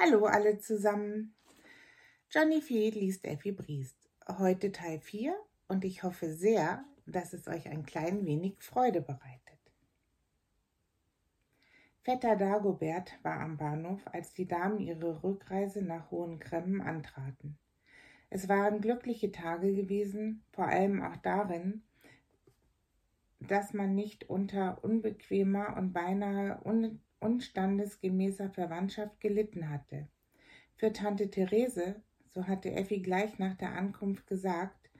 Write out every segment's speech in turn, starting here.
Hallo alle zusammen. Johnny Fee liest Effi Briest. Heute Teil 4 und ich hoffe sehr, dass es euch ein klein wenig Freude bereitet. Vetter Dagobert war am Bahnhof, als die Damen ihre Rückreise nach Hohen Cremmen antraten. Es waren glückliche Tage gewesen, vor allem auch darin, dass man nicht unter unbequemer und beinahe un unstandesgemäßer Verwandtschaft gelitten hatte. Für Tante Therese, so hatte Effi gleich nach der Ankunft gesagt,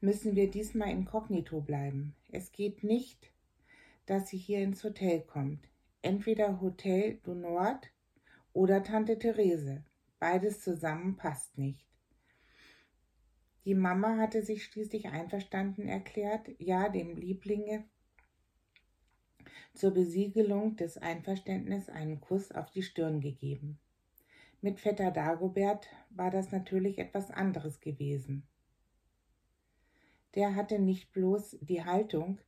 müssen wir diesmal inkognito bleiben. Es geht nicht, dass sie hier ins Hotel kommt. Entweder Hotel du Nord oder Tante Therese. Beides zusammen passt nicht. Die Mama hatte sich schließlich einverstanden erklärt, ja, dem Lieblinge zur Besiegelung des Einverständnisses einen Kuss auf die Stirn gegeben. Mit Vetter Dagobert war das natürlich etwas anderes gewesen. Der hatte nicht bloß die Haltung,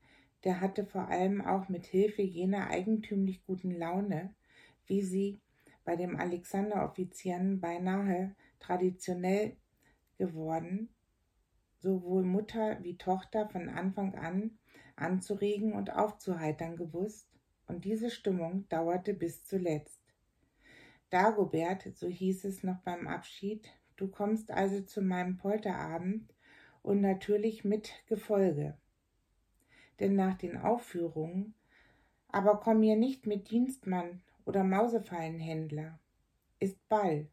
der hatte vor allem auch mit Hilfe jener eigentümlich guten Laune, wie sie bei dem Alexander-Offizieren beinahe traditionell geworden, sowohl Mutter wie Tochter von Anfang an anzuregen und aufzuheitern gewusst, und diese Stimmung dauerte bis zuletzt. Dagobert, so hieß es noch beim Abschied, du kommst also zu meinem Polterabend und natürlich mit Gefolge. Denn nach den Aufführungen, aber komm mir nicht mit Dienstmann oder Mausefallenhändler, ist Ball.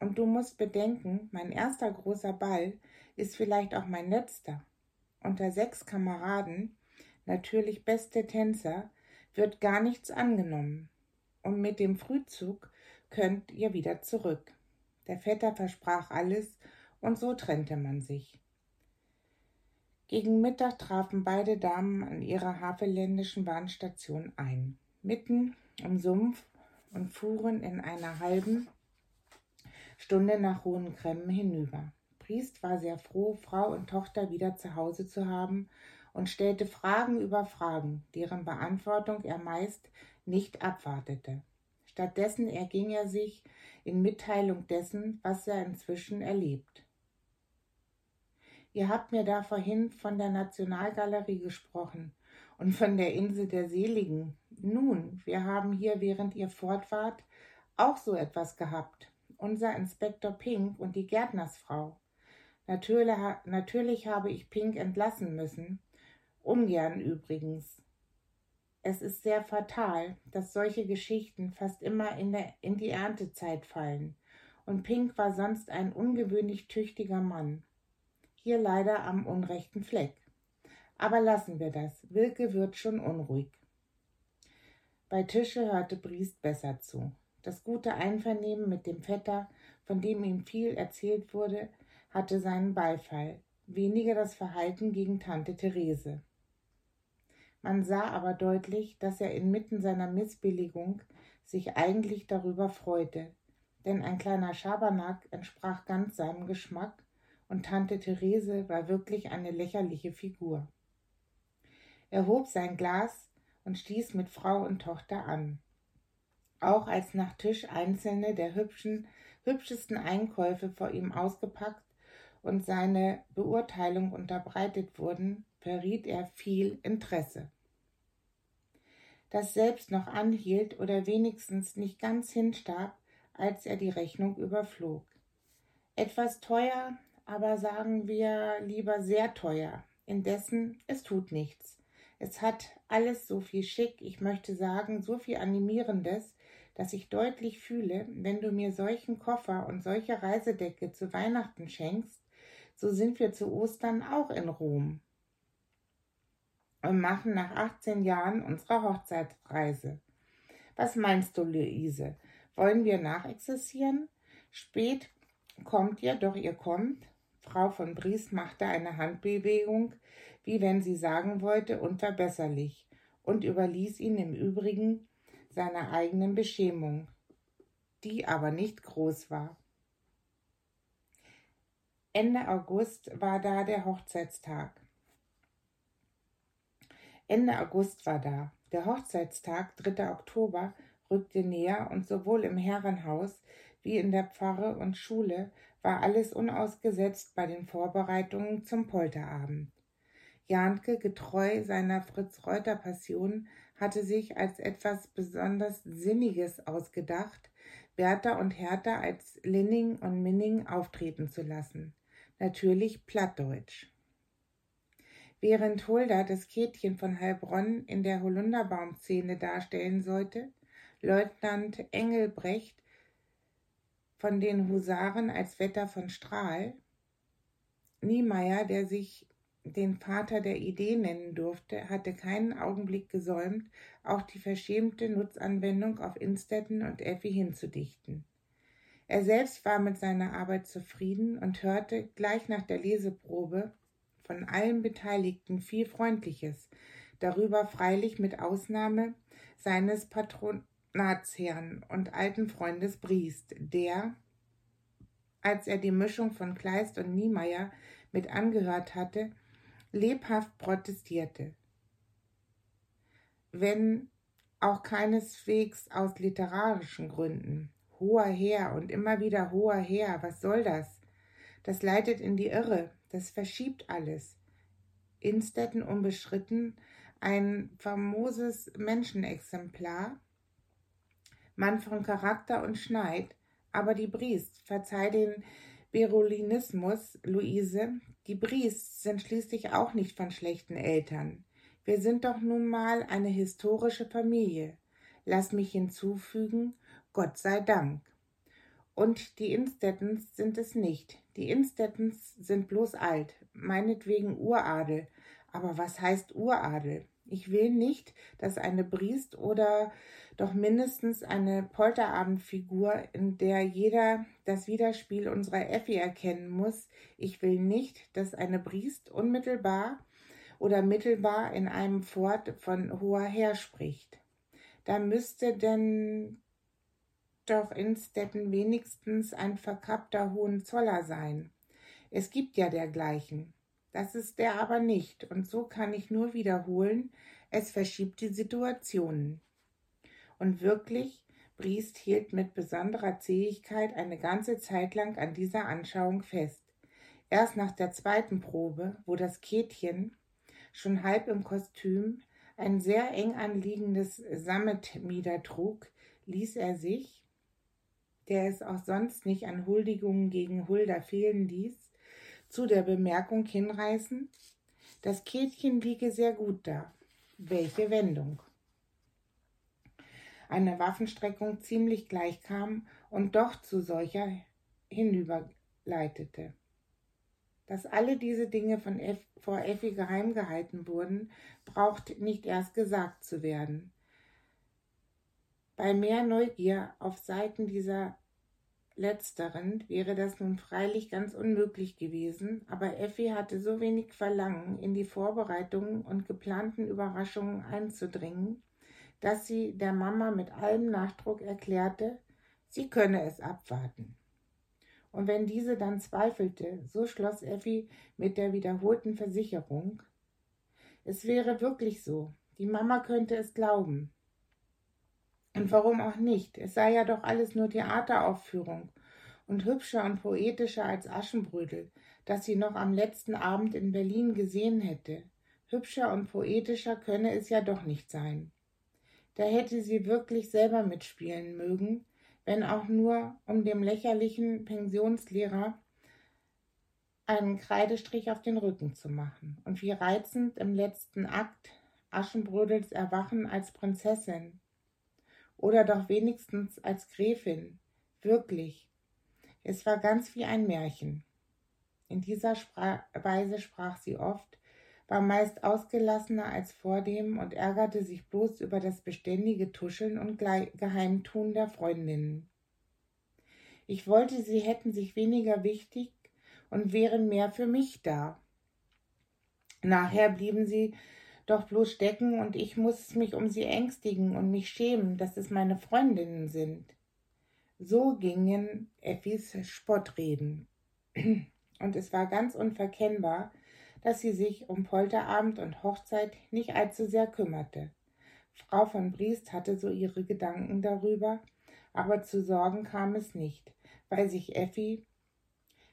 Und du musst bedenken, mein erster großer Ball ist vielleicht auch mein letzter. Unter sechs Kameraden natürlich beste Tänzer, wird gar nichts angenommen. Und mit dem Frühzug könnt ihr wieder zurück. Der Vetter versprach alles, und so trennte man sich. Gegen Mittag trafen beide Damen an ihrer havelländischen Bahnstation ein, mitten im Sumpf und fuhren in einer halben Stunde nach Hohen Cremmen hinüber. Priest war sehr froh, Frau und Tochter wieder zu Hause zu haben und stellte Fragen über Fragen, deren Beantwortung er meist nicht abwartete. Stattdessen erging er sich in Mitteilung dessen, was er inzwischen erlebt. Ihr habt mir da vorhin von der Nationalgalerie gesprochen und von der Insel der Seligen. Nun, wir haben hier, während ihr fort auch so etwas gehabt. Unser Inspektor Pink und die Gärtnersfrau. Natürlich, natürlich habe ich Pink entlassen müssen, Ungern übrigens. Es ist sehr fatal, dass solche Geschichten fast immer in, der, in die Erntezeit fallen. Und Pink war sonst ein ungewöhnlich tüchtiger Mann. Hier leider am unrechten Fleck. Aber lassen wir das. Wilke wird schon unruhig. Bei Tische hörte Briest besser zu. Das gute Einvernehmen mit dem Vetter, von dem ihm viel erzählt wurde, hatte seinen Beifall, weniger das Verhalten gegen Tante Therese. Man sah aber deutlich, dass er inmitten seiner Missbilligung sich eigentlich darüber freute, denn ein kleiner Schabernack entsprach ganz seinem Geschmack und Tante Therese war wirklich eine lächerliche Figur. Er hob sein Glas und stieß mit Frau und Tochter an. Auch als nach Tisch einzelne der hübschen, hübschesten Einkäufe vor ihm ausgepackt und seine Beurteilung unterbreitet wurden, verriet er viel Interesse. Das selbst noch anhielt oder wenigstens nicht ganz hinstarb, als er die Rechnung überflog. Etwas teuer, aber sagen wir lieber sehr teuer. Indessen, es tut nichts. Es hat alles so viel Schick, ich möchte sagen, so viel Animierendes, dass ich deutlich fühle, wenn du mir solchen Koffer und solche Reisedecke zu Weihnachten schenkst, so sind wir zu Ostern auch in Rom und machen nach 18 Jahren unsere Hochzeitsreise. Was meinst du, Luise? Wollen wir nachexistieren? Spät kommt ihr, doch ihr kommt. Frau von Bries machte eine Handbewegung, wie wenn sie sagen wollte, unverbesserlich, und überließ ihn im Übrigen seiner eigenen Beschämung, die aber nicht groß war. Ende August war da der Hochzeitstag. Ende August war da. Der Hochzeitstag, 3. Oktober, rückte näher und sowohl im Herrenhaus wie in der Pfarre und Schule war alles unausgesetzt bei den Vorbereitungen zum Polterabend. Jahnke, getreu seiner Fritz-Reuter-Passion, hatte sich als etwas besonders Sinniges ausgedacht, Bertha und Hertha als Linning und Minning auftreten zu lassen. Natürlich plattdeutsch. Während Hulda das Käthchen von Heilbronn in der Holunderbaumszene darstellen sollte, Leutnant Engelbrecht von den Husaren als Wetter von Strahl, Niemeyer, der sich den Vater der Idee nennen durfte, hatte keinen Augenblick gesäumt, auch die verschämte Nutzanwendung auf Instetten und Effi hinzudichten. Er selbst war mit seiner Arbeit zufrieden und hörte gleich nach der Leseprobe von allen Beteiligten viel Freundliches, darüber freilich mit Ausnahme seines Patronatsherrn und alten Freundes Briest, der, als er die Mischung von Kleist und Niemeyer mit angehört hatte, lebhaft protestierte. Wenn auch keineswegs aus literarischen Gründen. Hoher Herr und immer wieder hoher Herr, was soll das? Das leitet in die Irre, das verschiebt alles. Innstetten unbeschritten, ein famoses Menschenexemplar, Mann von Charakter und Schneid, aber die Briest, verzeih den Berolinismus, Luise, die Briests sind schließlich auch nicht von schlechten Eltern. Wir sind doch nun mal eine historische Familie. Lass mich hinzufügen, Gott sei Dank. Und die Instettens sind es nicht. Die Instettens sind bloß alt, meinetwegen Uradel. Aber was heißt Uradel? Ich will nicht, dass eine Briest oder doch mindestens eine Polterabendfigur, in der jeder das Widerspiel unserer Effi erkennen muss. Ich will nicht, dass eine Briest unmittelbar oder mittelbar in einem Fort von hoher her spricht. Da müsste denn doch Innstetten wenigstens ein verkappter Hohenzoller sein. Es gibt ja dergleichen. Das ist er aber nicht, und so kann ich nur wiederholen, es verschiebt die Situationen. Und wirklich, Briest hielt mit besonderer Zähigkeit eine ganze Zeit lang an dieser Anschauung fest. Erst nach der zweiten Probe, wo das Käthchen, schon halb im Kostüm, ein sehr eng anliegendes Sammetmieder trug, ließ er sich, der es auch sonst nicht an Huldigungen gegen Hulda fehlen ließ, zu der Bemerkung hinreißen, das Käthchen liege sehr gut da. Welche Wendung? Eine Waffenstreckung ziemlich gleich kam und doch zu solcher hinüberleitete. Dass alle diese Dinge von F vor Effi geheim gehalten wurden, braucht nicht erst gesagt zu werden. Bei mehr Neugier auf Seiten dieser Letzteren wäre das nun freilich ganz unmöglich gewesen, aber Effi hatte so wenig Verlangen, in die Vorbereitungen und geplanten Überraschungen einzudringen, dass sie der Mama mit allem Nachdruck erklärte, sie könne es abwarten. Und wenn diese dann zweifelte, so schloss Effi mit der wiederholten Versicherung, es wäre wirklich so, die Mama könnte es glauben, und warum auch nicht? Es sei ja doch alles nur Theateraufführung und hübscher und poetischer als Aschenbrödel, das sie noch am letzten Abend in Berlin gesehen hätte. Hübscher und poetischer könne es ja doch nicht sein. Da hätte sie wirklich selber mitspielen mögen, wenn auch nur, um dem lächerlichen Pensionslehrer einen Kreidestrich auf den Rücken zu machen. Und wie reizend im letzten Akt Aschenbrödels Erwachen als Prinzessin, oder doch wenigstens als Gräfin. Wirklich. Es war ganz wie ein Märchen. In dieser Spra Weise sprach sie oft, war meist ausgelassener als vordem und ärgerte sich bloß über das beständige Tuscheln und Geheimtun der Freundinnen. Ich wollte, sie hätten sich weniger wichtig und wären mehr für mich da. Nachher blieben sie doch bloß stecken und ich muss mich um sie ängstigen und mich schämen, dass es meine Freundinnen sind. So gingen Effis Spottreden. Und es war ganz unverkennbar, dass sie sich um Polterabend und Hochzeit nicht allzu sehr kümmerte. Frau von Briest hatte so ihre Gedanken darüber, aber zu Sorgen kam es nicht. weil sich Effi,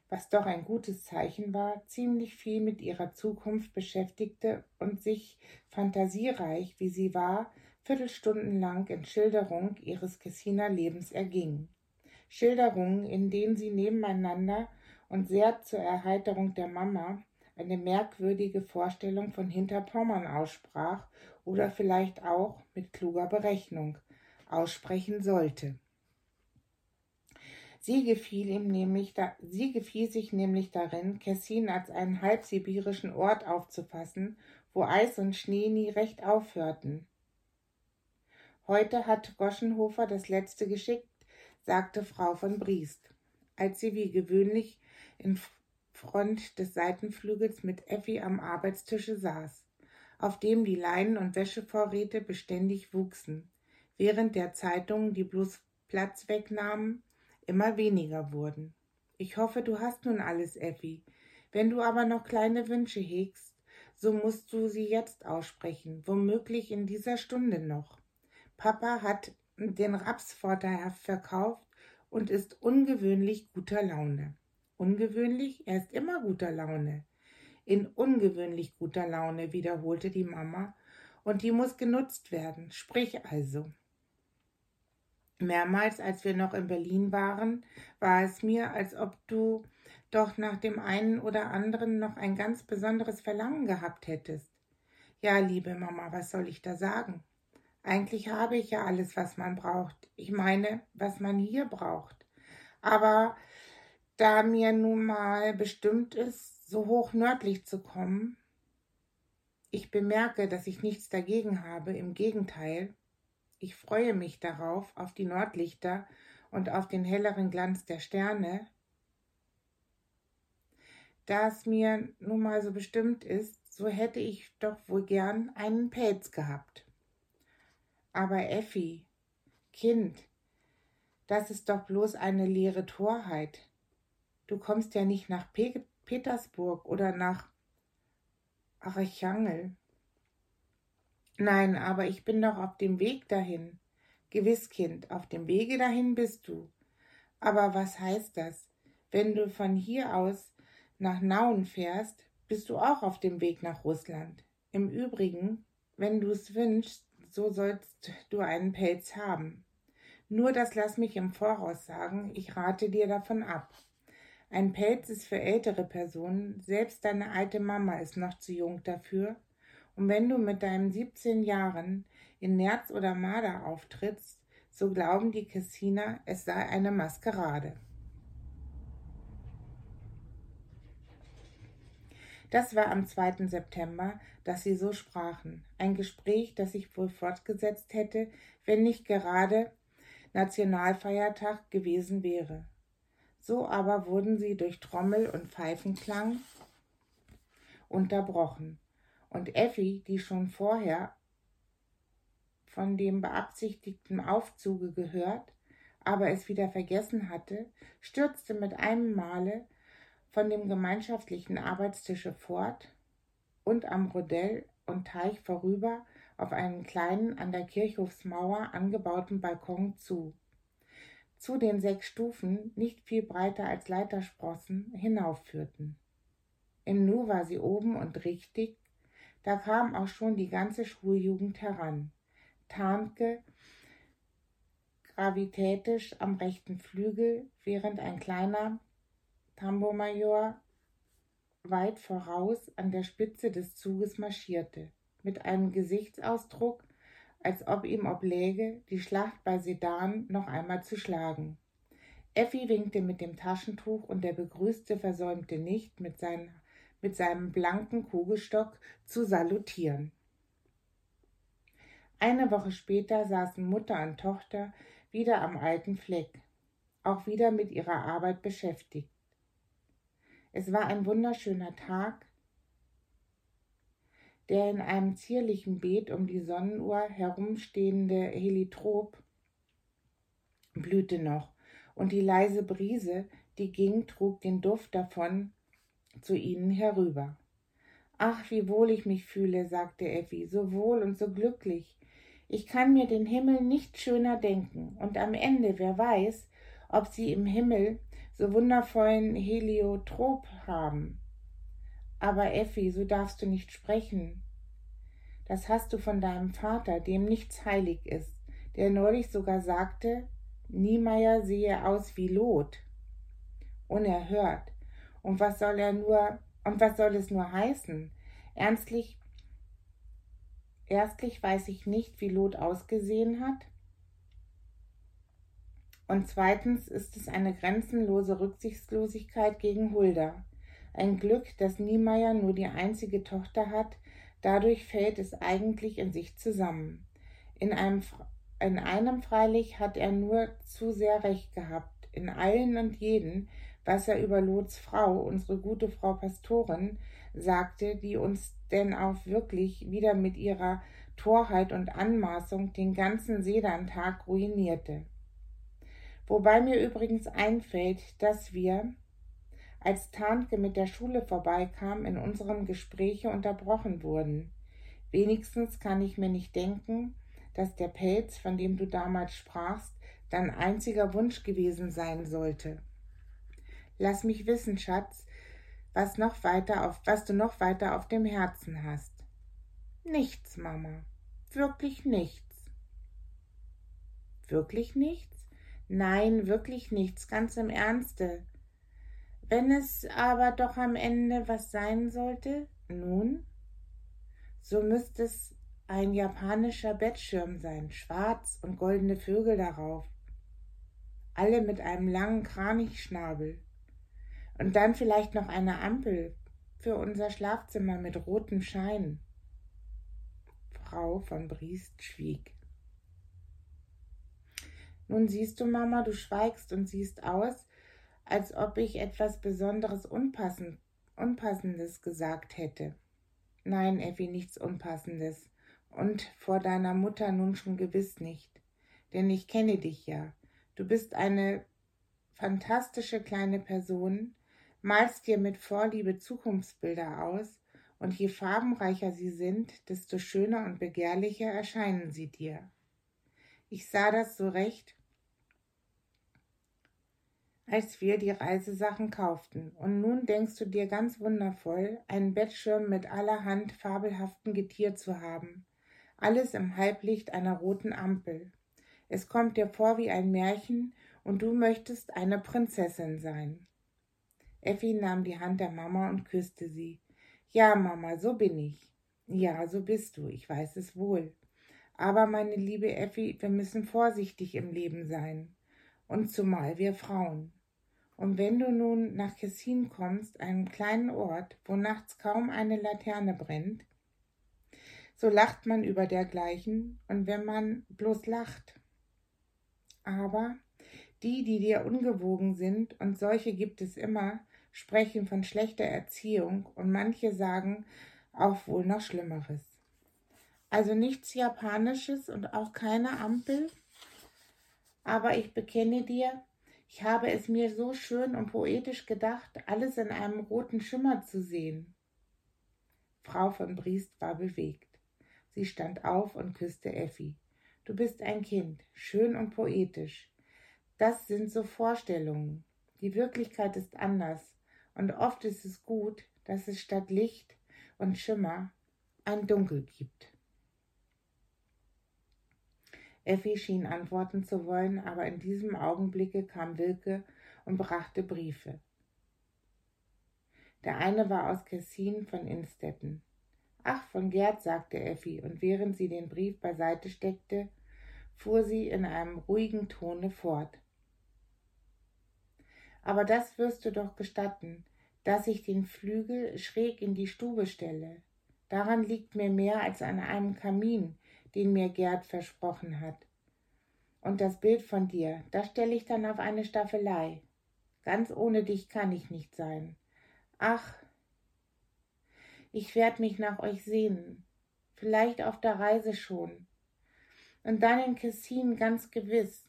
was doch ein gutes Zeichen war, ziemlich viel mit ihrer Zukunft beschäftigte und sich fantasiereich, wie sie war, viertelstundenlang in Schilderung ihres Kessiner Lebens erging. Schilderungen, in denen sie nebeneinander und sehr zur Erheiterung der Mama eine merkwürdige Vorstellung von Hinterpommern aussprach oder vielleicht auch mit kluger Berechnung aussprechen sollte. Sie gefiel ihm nämlich, da, sie gefiel sich nämlich darin, Kessin als einen halbsibirischen Ort aufzufassen, wo Eis und Schnee nie recht aufhörten. Heute hat Goschenhofer das letzte geschickt, sagte Frau von Briest, als sie wie gewöhnlich in Front des Seitenflügels mit Effi am Arbeitstische saß, auf dem die Leinen- und Wäschevorräte beständig wuchsen, während der Zeitungen, die bloß Platz wegnahmen, immer weniger wurden. Ich hoffe, du hast nun alles, Effi. Wenn du aber noch kleine Wünsche hegst, so musst du sie jetzt aussprechen, womöglich in dieser Stunde noch. Papa hat den Raps vorteilhaft verkauft und ist ungewöhnlich guter Laune. Ungewöhnlich? Er ist immer guter Laune. In ungewöhnlich guter Laune, wiederholte die Mama, und die muss genutzt werden. Sprich also. Mehrmals, als wir noch in Berlin waren, war es mir, als ob du doch nach dem einen oder anderen noch ein ganz besonderes Verlangen gehabt hättest. Ja, liebe Mama, was soll ich da sagen? Eigentlich habe ich ja alles, was man braucht. Ich meine, was man hier braucht. Aber da mir nun mal bestimmt ist, so hoch nördlich zu kommen, ich bemerke, dass ich nichts dagegen habe, im Gegenteil, ich freue mich darauf, auf die Nordlichter und auf den helleren Glanz der Sterne. Da es mir nun mal so bestimmt ist, so hätte ich doch wohl gern einen Pelz gehabt. Aber Effi, Kind, das ist doch bloß eine leere Torheit. Du kommst ja nicht nach Pe Petersburg oder nach Archangel. Nein, aber ich bin doch auf dem Weg dahin. Gewiss, Kind, auf dem Wege dahin bist du. Aber was heißt das? Wenn du von hier aus nach Nauen fährst, bist du auch auf dem Weg nach Russland. Im Übrigen, wenn du es wünschst, so sollst du einen Pelz haben. Nur das lass mich im Voraus sagen, ich rate dir davon ab. Ein Pelz ist für ältere Personen, selbst deine alte Mama ist noch zu jung dafür. Und wenn du mit deinen 17 Jahren in Nerz oder Marder auftrittst, so glauben die Kessiner, es sei eine Maskerade. Das war am 2. September, dass sie so sprachen. Ein Gespräch, das sich wohl fortgesetzt hätte, wenn nicht gerade Nationalfeiertag gewesen wäre. So aber wurden sie durch Trommel und Pfeifenklang unterbrochen. Und Effi, die schon vorher von dem beabsichtigten Aufzuge gehört, aber es wieder vergessen hatte, stürzte mit einem Male von dem gemeinschaftlichen Arbeitstische fort und am Rodell und Teich vorüber auf einen kleinen an der Kirchhofsmauer angebauten Balkon zu zu den sechs Stufen, nicht viel breiter als Leitersprossen, hinaufführten. Im Nu war sie oben und richtig, da kam auch schon die ganze Schuljugend heran. Tarnke gravitätisch am rechten Flügel, während ein kleiner Tambomajor weit voraus an der Spitze des Zuges marschierte, mit einem Gesichtsausdruck, als ob ihm obläge, die Schlacht bei Sedan noch einmal zu schlagen. Effi winkte mit dem Taschentuch und der Begrüßte versäumte nicht, mit, seinen, mit seinem blanken Kugelstock zu salutieren. Eine Woche später saßen Mutter und Tochter wieder am alten Fleck, auch wieder mit ihrer Arbeit beschäftigt. Es war ein wunderschöner Tag, der in einem zierlichen Beet um die Sonnenuhr herumstehende Heliotrop blühte noch, und die leise Brise, die ging, trug den Duft davon zu ihnen herüber. Ach, wie wohl ich mich fühle, sagte Effi, so wohl und so glücklich. Ich kann mir den Himmel nicht schöner denken, und am Ende, wer weiß, ob sie im Himmel so wundervollen Heliotrop haben. Aber Effi, so darfst du nicht sprechen. Das hast du von deinem Vater, dem nichts heilig ist, der neulich sogar sagte, Niemeyer sehe aus wie Lot. Unerhört. Und was soll er nur, und was soll es nur heißen? Ernstlich, erstlich weiß ich nicht, wie Lot ausgesehen hat. Und zweitens ist es eine grenzenlose Rücksichtslosigkeit gegen Hulda. Ein Glück, dass Niemeyer nur die einzige Tochter hat, Dadurch fällt es eigentlich in sich zusammen. In einem, in einem freilich hat er nur zu sehr recht gehabt, in allen und jeden, was er über Lots Frau, unsere gute Frau Pastorin, sagte, die uns denn auch wirklich wieder mit ihrer Torheit und Anmaßung den ganzen Sedantag ruinierte. Wobei mir übrigens einfällt, dass wir, als Tarnke mit der Schule vorbeikam, in unserem Gespräche unterbrochen wurden. Wenigstens kann ich mir nicht denken, dass der Pelz, von dem du damals sprachst, dein einziger Wunsch gewesen sein sollte. Lass mich wissen, Schatz, was noch weiter auf, was du noch weiter auf dem Herzen hast. Nichts, Mama. Wirklich nichts. Wirklich nichts? Nein, wirklich nichts, ganz im Ernste. Wenn es aber doch am Ende was sein sollte, nun, so müsste es ein japanischer Bettschirm sein, schwarz und goldene Vögel darauf, alle mit einem langen Kranichschnabel. Und dann vielleicht noch eine Ampel für unser Schlafzimmer mit rotem Schein. Frau von Briest schwieg. Nun siehst du, Mama, du schweigst und siehst aus, als ob ich etwas Besonderes Unpassend, Unpassendes gesagt hätte. Nein, Effi, nichts Unpassendes. Und vor deiner Mutter nun schon gewiss nicht. Denn ich kenne dich ja. Du bist eine fantastische kleine Person, malst dir mit Vorliebe Zukunftsbilder aus, und je farbenreicher sie sind, desto schöner und begehrlicher erscheinen sie dir. Ich sah das so recht als wir die Reisesachen kauften. Und nun denkst du dir ganz wundervoll, einen Bettschirm mit allerhand fabelhaften Getier zu haben. Alles im Halblicht einer roten Ampel. Es kommt dir vor wie ein Märchen und du möchtest eine Prinzessin sein. Effi nahm die Hand der Mama und küsste sie. Ja, Mama, so bin ich. Ja, so bist du, ich weiß es wohl. Aber, meine liebe Effi, wir müssen vorsichtig im Leben sein. Und zumal wir Frauen. Und wenn du nun nach Kessin kommst, einem kleinen Ort, wo nachts kaum eine Laterne brennt, so lacht man über dergleichen und wenn man bloß lacht. Aber die, die dir ungewogen sind, und solche gibt es immer, sprechen von schlechter Erziehung und manche sagen auch wohl noch Schlimmeres. Also nichts Japanisches und auch keine Ampel. Aber ich bekenne dir, ich habe es mir so schön und poetisch gedacht, alles in einem roten Schimmer zu sehen. Frau von Briest war bewegt. Sie stand auf und küsste Effi. Du bist ein Kind, schön und poetisch. Das sind so Vorstellungen. Die Wirklichkeit ist anders, und oft ist es gut, dass es statt Licht und Schimmer ein Dunkel gibt. Effi schien antworten zu wollen, aber in diesem Augenblicke kam Wilke und brachte Briefe. Der eine war aus Kessin von Innstetten. Ach, von Gerd, sagte Effi, und während sie den Brief beiseite steckte, fuhr sie in einem ruhigen Tone fort. Aber das wirst du doch gestatten, dass ich den Flügel schräg in die Stube stelle. Daran liegt mir mehr als an einem Kamin, den mir Gerd versprochen hat. Und das Bild von dir, das stelle ich dann auf eine Staffelei. Ganz ohne dich kann ich nicht sein. Ach, ich werd mich nach euch sehnen, vielleicht auf der Reise schon. Und dann in Kessin ganz gewiss.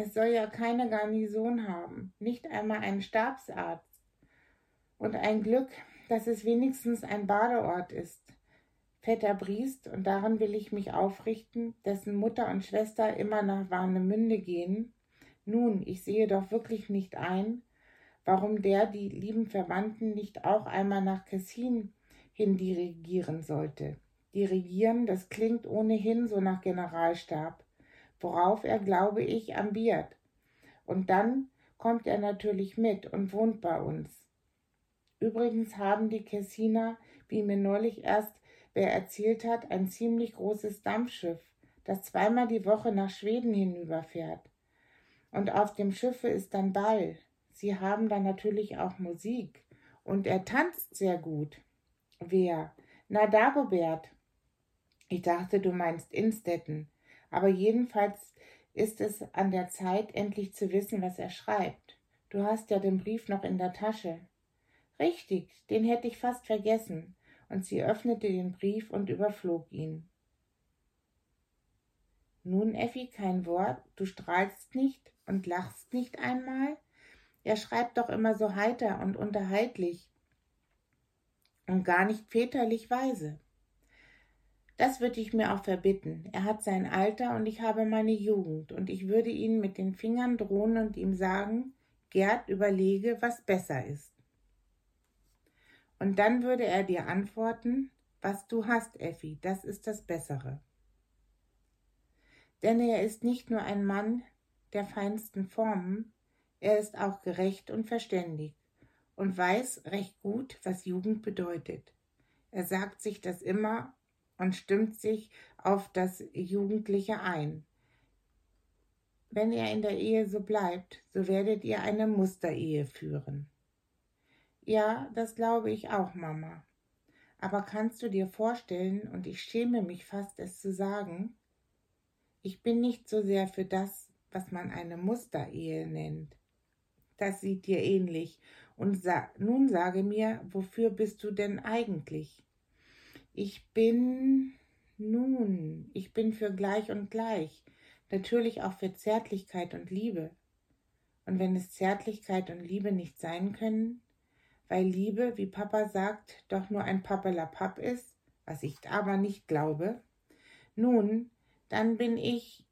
Es soll ja keine Garnison haben, nicht einmal einen Stabsarzt. Und ein Glück, dass es wenigstens ein Badeort ist. Vetter Briest, und daran will ich mich aufrichten, dessen Mutter und Schwester immer nach Warnemünde gehen, Nun, ich sehe doch wirklich nicht ein, warum der die lieben Verwandten nicht auch einmal nach Kessin hin dirigieren sollte. Dirigieren, das klingt ohnehin so nach Generalstab, worauf er, glaube ich, ambiert. Und dann kommt er natürlich mit und wohnt bei uns. Übrigens haben die Kessiner, wie mir neulich erst wer erzählt hat, ein ziemlich großes Dampfschiff, das zweimal die Woche nach Schweden hinüberfährt. Und auf dem Schiffe ist dann Ball. Sie haben dann natürlich auch Musik. Und er tanzt sehr gut. Wer? Na, Dagobert. Ich dachte, du meinst Instetten. Aber jedenfalls ist es an der Zeit, endlich zu wissen, was er schreibt. Du hast ja den Brief noch in der Tasche. Richtig, den hätte ich fast vergessen. Und sie öffnete den Brief und überflog ihn. Nun, Effi, kein Wort, du strahlst nicht und lachst nicht einmal? Er schreibt doch immer so heiter und unterhaltlich und gar nicht väterlich weise. Das würde ich mir auch verbitten. Er hat sein Alter und ich habe meine Jugend, und ich würde ihn mit den Fingern drohen und ihm sagen, Gerd, überlege, was besser ist. Und dann würde er dir antworten, was du hast, Effi, das ist das Bessere. Denn er ist nicht nur ein Mann der feinsten Formen, er ist auch gerecht und verständig und weiß recht gut, was Jugend bedeutet. Er sagt sich das immer und stimmt sich auf das Jugendliche ein. Wenn er in der Ehe so bleibt, so werdet ihr eine Musterehe führen. Ja, das glaube ich auch, Mama. Aber kannst du dir vorstellen, und ich schäme mich fast, es zu sagen, ich bin nicht so sehr für das, was man eine Musterehe nennt. Das sieht dir ähnlich. Und sa nun sage mir, wofür bist du denn eigentlich? Ich bin, nun, ich bin für gleich und gleich, natürlich auch für Zärtlichkeit und Liebe. Und wenn es Zärtlichkeit und Liebe nicht sein können, weil Liebe, wie Papa sagt, doch nur ein Pappelapapp ist, was ich aber nicht glaube, nun, dann bin ich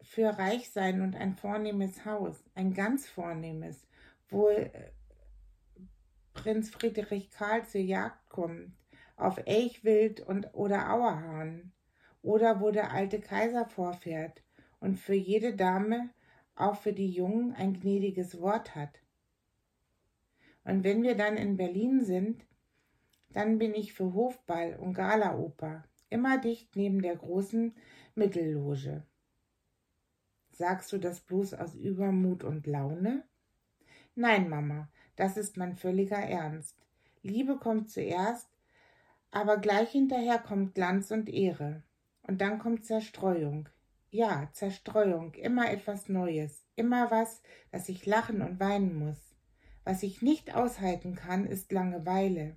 für reich sein und ein vornehmes Haus, ein ganz vornehmes, wo äh, Prinz Friedrich Karl zur Jagd kommt, auf Elchwild und oder Auerhahn oder wo der alte Kaiser vorfährt und für jede Dame, auch für die Jungen, ein gnädiges Wort hat. Und wenn wir dann in Berlin sind, dann bin ich für Hofball und Galaoper, immer dicht neben der großen Mittelloge. Sagst du das bloß aus Übermut und Laune? Nein, Mama, das ist mein völliger Ernst. Liebe kommt zuerst aber gleich hinterher kommt Glanz und Ehre. Und dann kommt Zerstreuung. Ja, Zerstreuung, immer etwas Neues, immer was, dass ich lachen und weinen muss. Was ich nicht aushalten kann, ist Langeweile.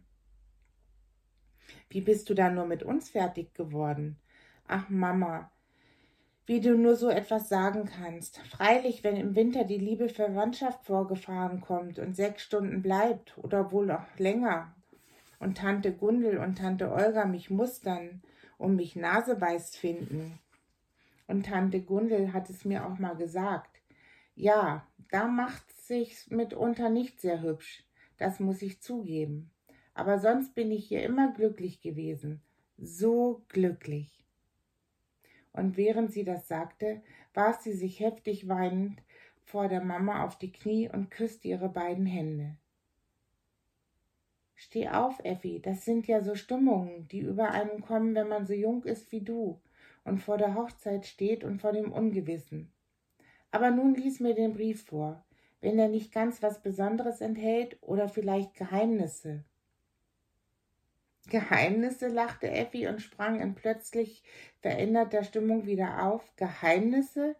Wie bist du da nur mit uns fertig geworden? Ach, Mama, wie du nur so etwas sagen kannst. Freilich, wenn im Winter die liebe Verwandtschaft vorgefahren kommt und sechs Stunden bleibt oder wohl noch länger und Tante Gundel und Tante Olga mich mustern und mich nasebeißt finden. Und Tante Gundel hat es mir auch mal gesagt. Ja, da macht sich's mitunter nicht sehr hübsch, das muss ich zugeben. Aber sonst bin ich hier immer glücklich gewesen, so glücklich. Und während sie das sagte, warf sie sich heftig weinend vor der Mama auf die Knie und küsste ihre beiden Hände. Steh auf, Effi, das sind ja so Stimmungen, die über einen kommen, wenn man so jung ist wie du und vor der Hochzeit steht und vor dem Ungewissen. Aber nun lies mir den Brief vor, wenn er nicht ganz was Besonderes enthält oder vielleicht Geheimnisse. Geheimnisse, lachte Effi und sprang in plötzlich veränderter Stimmung wieder auf. Geheimnisse?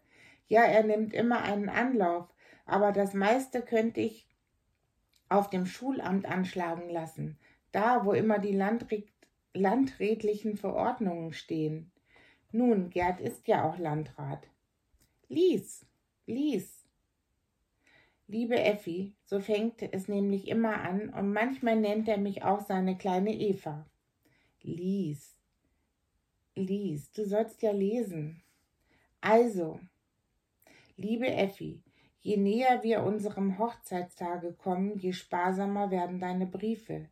Ja, er nimmt immer einen Anlauf, aber das meiste könnte ich auf dem Schulamt anschlagen lassen, da wo immer die landrätlichen Verordnungen stehen. Nun, Gerd ist ja auch Landrat. Lies, lies. Liebe Effi, so fängt es nämlich immer an, und manchmal nennt er mich auch seine kleine Eva. Lies, lies, du sollst ja lesen. Also, liebe Effi, Je näher wir unserem Hochzeitstage kommen, je sparsamer werden deine Briefe.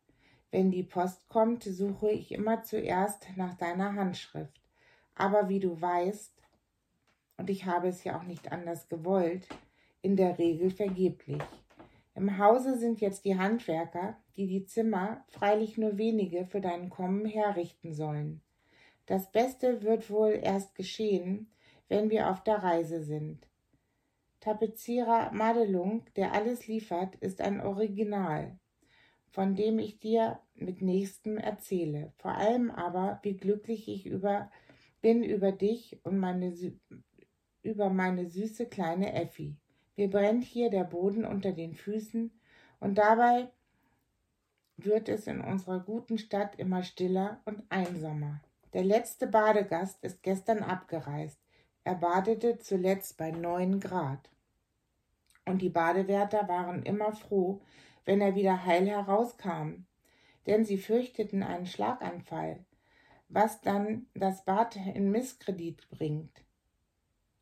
Wenn die Post kommt, suche ich immer zuerst nach deiner Handschrift. Aber wie du weißt, und ich habe es ja auch nicht anders gewollt, in der Regel vergeblich. Im Hause sind jetzt die Handwerker, die die Zimmer, freilich nur wenige, für dein Kommen herrichten sollen. Das Beste wird wohl erst geschehen, wenn wir auf der Reise sind. Tapezierer Madelung, der alles liefert, ist ein Original, von dem ich dir mit nächstem erzähle. Vor allem aber, wie glücklich ich über, bin über dich und meine, über meine süße kleine Effi. Mir brennt hier der Boden unter den Füßen und dabei wird es in unserer guten Stadt immer stiller und einsamer. Der letzte Badegast ist gestern abgereist. Er badete zuletzt bei neun Grad. Und die Badewärter waren immer froh, wenn er wieder heil herauskam, denn sie fürchteten einen Schlaganfall, was dann das Bad in Misskredit bringt.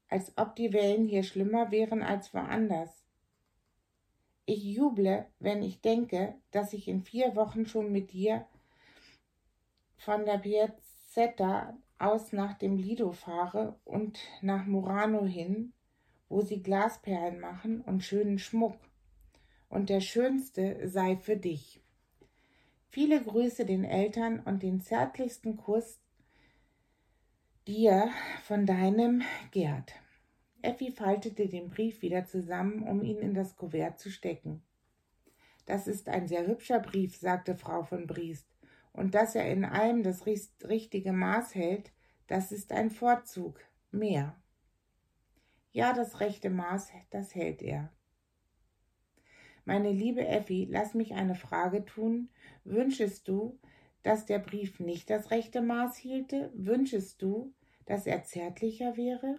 Als ob die Wellen hier schlimmer wären als woanders. Ich juble, wenn ich denke, dass ich in vier Wochen schon mit dir von der Piazzetta aus nach dem Lido fahre und nach Murano hin, wo sie Glasperlen machen und schönen Schmuck. Und der schönste sei für dich. Viele Grüße den Eltern und den zärtlichsten Kuss dir von deinem Gerd. Effi faltete den Brief wieder zusammen, um ihn in das Kuvert zu stecken. Das ist ein sehr hübscher Brief, sagte Frau von Briest, und dass er in allem das richtige Maß hält, das ist ein Vorzug, mehr. Ja, das rechte Maß, das hält er. Meine liebe Effi, lass mich eine Frage tun. Wünschest du, dass der Brief nicht das rechte Maß hielte? Wünschest du, dass er zärtlicher wäre?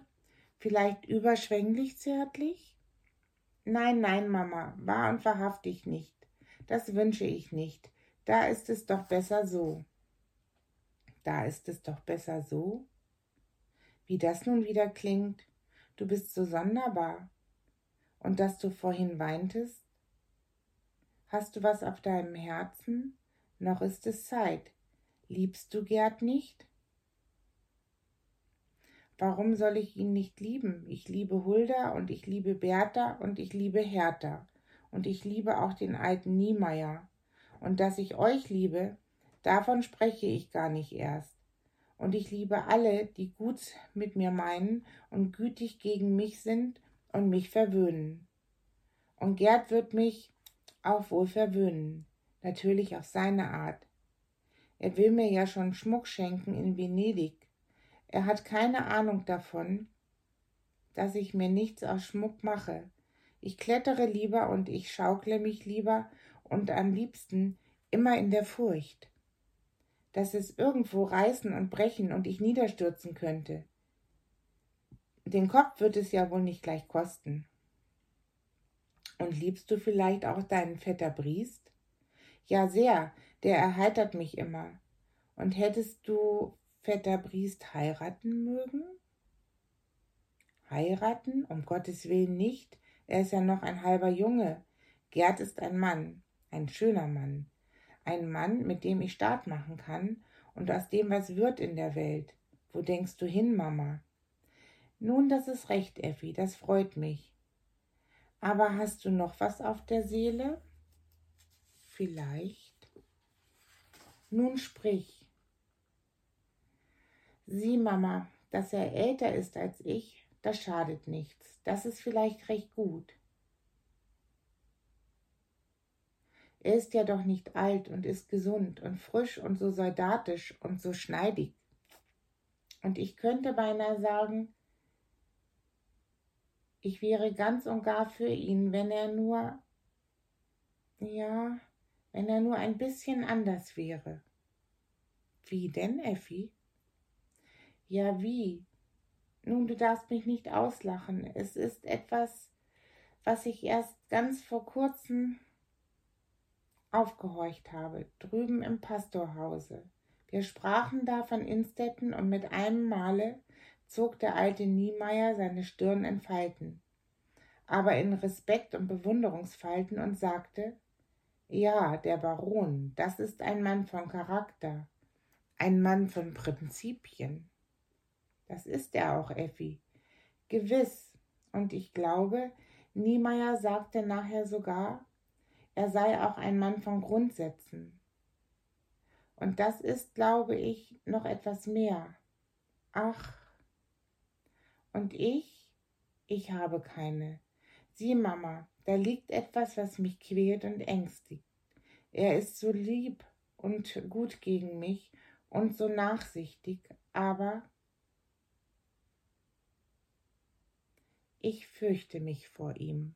Vielleicht überschwänglich zärtlich? Nein, nein, Mama, wahr und wahrhaftig nicht. Das wünsche ich nicht. Da ist es doch besser so. Da ist es doch besser so? Wie das nun wieder klingt. Du bist so sonderbar. Und dass du vorhin weintest? Hast du was auf deinem Herzen? Noch ist es Zeit. Liebst du Gerd nicht? Warum soll ich ihn nicht lieben? Ich liebe Hulda und ich liebe Bertha und ich liebe Hertha und ich liebe auch den alten Niemeyer. Und dass ich euch liebe, davon spreche ich gar nicht erst. Und ich liebe alle, die gut mit mir meinen und gütig gegen mich sind und mich verwöhnen. Und Gerd wird mich auch wohl verwöhnen, natürlich auf seine Art. Er will mir ja schon Schmuck schenken in Venedig, er hat keine Ahnung davon, dass ich mir nichts aus Schmuck mache. Ich klettere lieber und ich schaukle mich lieber und am liebsten immer in der Furcht, dass es irgendwo reißen und brechen und ich niederstürzen könnte. Den Kopf wird es ja wohl nicht gleich kosten. Und liebst du vielleicht auch deinen Vetter Briest? Ja, sehr, der erheitert mich immer. Und hättest du Vetter Briest heiraten mögen? Heiraten? Um Gottes Willen nicht. Er ist ja noch ein halber Junge. Gerd ist ein Mann, ein schöner Mann. Ein Mann, mit dem ich Start machen kann und aus dem was wird in der Welt. Wo denkst du hin, Mama? Nun, das ist recht, Effi, das freut mich. Aber hast du noch was auf der Seele? Vielleicht. Nun sprich. Sieh, Mama, dass er älter ist als ich, das schadet nichts. Das ist vielleicht recht gut. Er ist ja doch nicht alt und ist gesund und frisch und so soldatisch und so schneidig. Und ich könnte beinahe sagen, ich wäre ganz und gar für ihn, wenn er nur, ja, wenn er nur ein bisschen anders wäre. Wie denn, Effi? Ja, wie? Nun, du darfst mich nicht auslachen. Es ist etwas, was ich erst ganz vor kurzem aufgehorcht habe, drüben im Pastorhause. Wir sprachen da von Innstetten und mit einem Male zog der alte Niemeyer seine Stirn in Falten. aber in Respekt und Bewunderungsfalten und sagte, ja, der Baron, das ist ein Mann von Charakter, ein Mann von Prinzipien. Das ist er auch, Effi. Gewiss. Und ich glaube, Niemeyer sagte nachher sogar, er sei auch ein Mann von Grundsätzen. Und das ist, glaube ich, noch etwas mehr. Ach. Und ich? Ich habe keine. Sieh, Mama, da liegt etwas, was mich quält und ängstigt. Er ist so lieb und gut gegen mich und so nachsichtig, aber ich fürchte mich vor ihm.